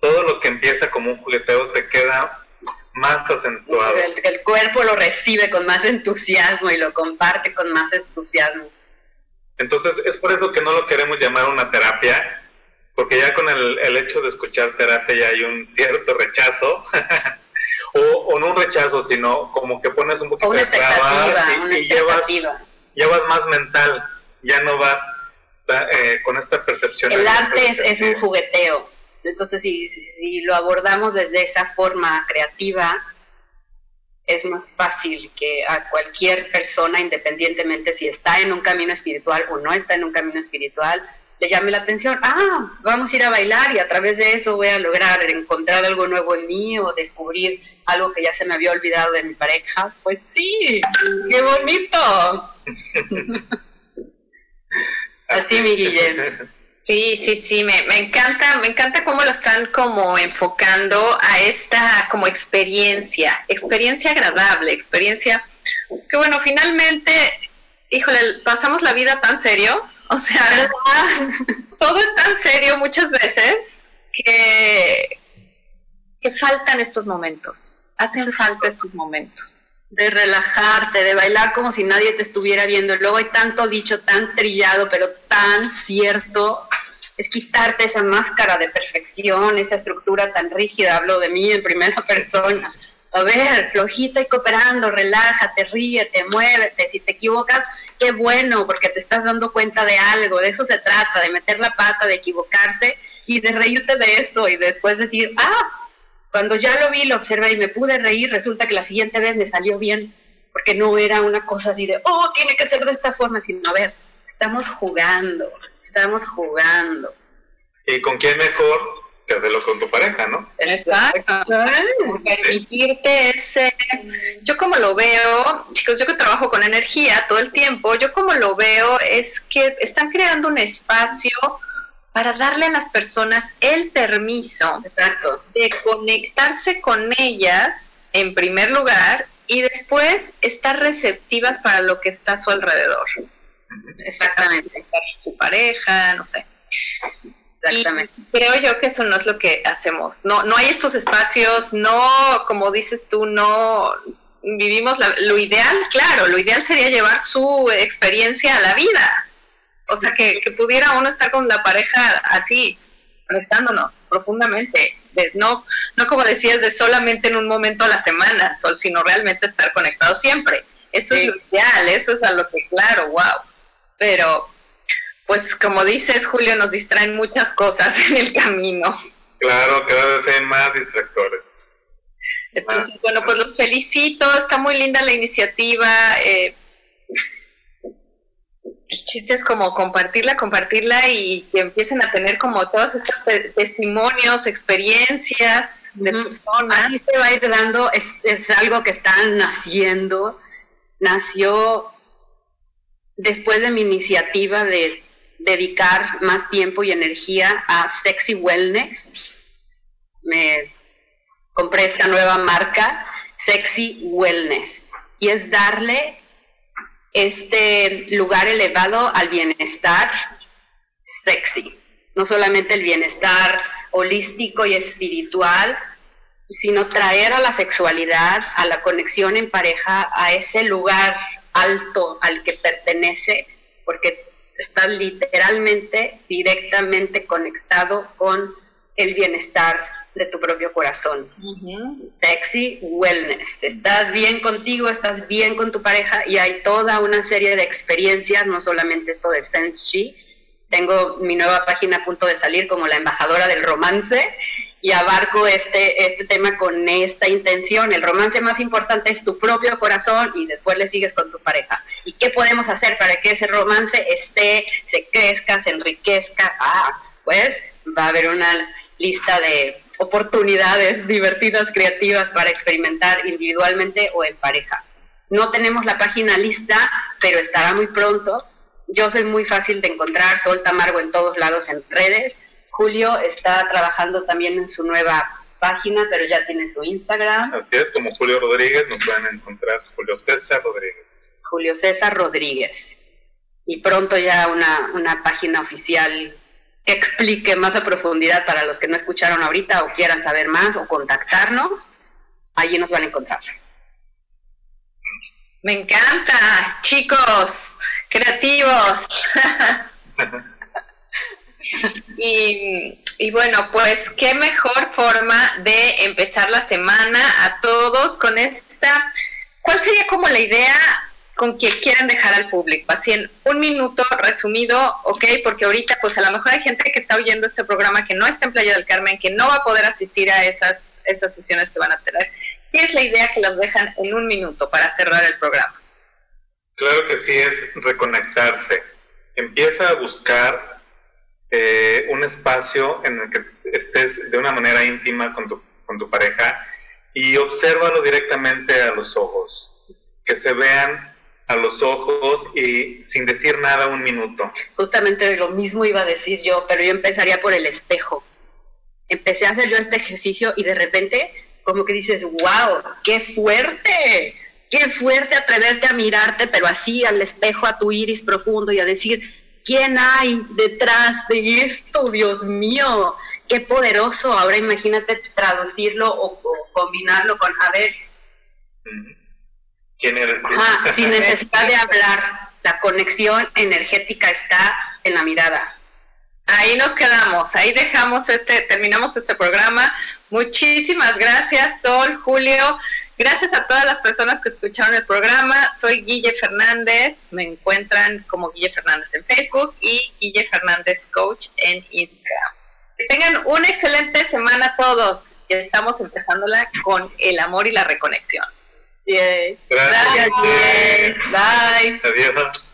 todo lo que empieza como un jugueteo te queda más acentuado. El, el, cuerpo lo recibe con más entusiasmo y lo comparte con más entusiasmo. Entonces es por eso que no lo queremos llamar una terapia, porque ya con el, el hecho de escuchar terapia ya hay un cierto rechazo, o, o, no un rechazo, sino como que pones un poquito de trabas y, y llevas más mental, ya no vas eh, con esta percepción. El arte es, un jugueteo, entonces si, si lo abordamos desde esa forma creativa, es más fácil que a cualquier persona, independientemente si está en un camino espiritual o no está en un camino espiritual, le llame la atención, ah, vamos a ir a bailar y a través de eso voy a lograr encontrar algo nuevo en mí o descubrir algo que ya se me había olvidado de mi pareja. Pues sí, qué bonito. Así, mi Guillermo. Sí, sí, sí, me, me, encanta, me encanta cómo lo están como enfocando a esta como experiencia, experiencia agradable, experiencia que bueno, finalmente híjole, pasamos la vida tan serios, o sea, todo es tan serio muchas veces que, que faltan estos momentos, hacen falta estos momentos. De relajarte, de bailar como si nadie te estuviera viendo. Luego hay tanto dicho, tan trillado, pero tan cierto. Es quitarte esa máscara de perfección, esa estructura tan rígida. Hablo de mí en primera persona a ver, flojita y cooperando, relájate, ríete, muévete, si te equivocas, qué bueno, porque te estás dando cuenta de algo, de eso se trata, de meter la pata, de equivocarse y de reírte de eso y después decir, ah, cuando ya lo vi, lo observé y me pude reír, resulta que la siguiente vez me salió bien, porque no era una cosa así de, oh, tiene que ser de esta forma, sino, a ver, estamos jugando, estamos jugando. ¿Y con quién mejor que hacerlo con tu pareja, ¿no? Exacto. Permitirte ese... Yo como lo veo, chicos, yo que trabajo con energía todo el tiempo, yo como lo veo es que están creando un espacio para darle a las personas el permiso de conectarse con ellas en primer lugar y después estar receptivas para lo que está a su alrededor. Exactamente. Su pareja, no sé. Exactamente. creo yo que eso no es lo que hacemos. No, no hay estos espacios, no, como dices tú, no vivimos lo ideal, claro, lo ideal sería llevar su experiencia a la vida. O sea, que, pudiera uno estar con la pareja así, conectándonos profundamente. no, no como decías, de solamente en un momento a la semana, sino realmente estar conectado siempre. Eso es lo ideal, eso es a lo que, claro, wow. Pero pues como dices, Julio, nos distraen muchas cosas en el camino. Claro, cada vez hay más distractores. Entonces, bueno, pues los felicito, está muy linda la iniciativa. Eh, el chiste es como compartirla, compartirla y que empiecen a tener como todos estos testimonios, experiencias de personas. Así se va a ir dando, es, es algo que está naciendo. Nació después de mi iniciativa de dedicar más tiempo y energía a sexy wellness. Me compré esta nueva marca, Sexy Wellness, y es darle este lugar elevado al bienestar sexy, no solamente el bienestar holístico y espiritual, sino traer a la sexualidad, a la conexión en pareja, a ese lugar alto al que pertenece, porque está literalmente, directamente conectado con el bienestar de tu propio corazón. Sexy wellness. Estás bien contigo, estás bien con tu pareja y hay toda una serie de experiencias, no solamente esto del Sense She. Tengo mi nueva página a punto de salir como la embajadora del romance y abarco este, este tema con esta intención. El romance más importante es tu propio corazón y después le sigues con tu pareja. ¿Y qué podemos hacer para que ese romance esté, se crezca, se enriquezca? Ah, pues va a haber una lista de oportunidades divertidas, creativas para experimentar individualmente o en pareja. No tenemos la página lista, pero estará muy pronto. Yo soy muy fácil de encontrar, Sol Tamargo en todos lados en redes. Julio está trabajando también en su nueva página, pero ya tiene su Instagram. Así es, como Julio Rodríguez, nos pueden encontrar Julio César Rodríguez. Julio César Rodríguez. Y pronto ya una, una página oficial explique más a profundidad para los que no escucharon ahorita o quieran saber más o contactarnos, allí nos van a encontrar. Me encanta, chicos, creativos. y, y, bueno, pues qué mejor forma de empezar la semana a todos con esta. ¿Cuál sería como la idea con que quieran dejar al público. Así en un minuto resumido, ok, porque ahorita pues a lo mejor hay gente que está oyendo este programa que no está en Playa del Carmen, que no va a poder asistir a esas, esas sesiones que van a tener. ¿Qué es la idea que los dejan en un minuto para cerrar el programa? Claro que sí, es reconectarse. Empieza a buscar eh, un espacio en el que estés de una manera íntima con tu, con tu pareja y obsérvalo directamente a los ojos. Que se vean a los ojos y sin decir nada un minuto. Justamente lo mismo iba a decir yo, pero yo empezaría por el espejo. Empecé a hacer yo este ejercicio y de repente como que dices, wow, qué fuerte, qué fuerte atreverte a mirarte, pero así al espejo, a tu iris profundo y a decir, ¿quién hay detrás de esto, Dios mío? Qué poderoso. Ahora imagínate traducirlo o, combinarlo con, a ver, Sin necesidad de hablar. La conexión energética está en la mirada. Ahí nos quedamos, ahí dejamos este, terminamos este programa. Muchísimas gracias, Sol, Julio. Gracias a todas las personas que escucharon el programa. Soy Guille Fernández. Me encuentran como Guille Fernández en Facebook y Guille Fernández Coach en Instagram. Que tengan una excelente semana todos. Estamos empezándola con el amor y la reconexión. Gracias. Bye. Bye. Adiós.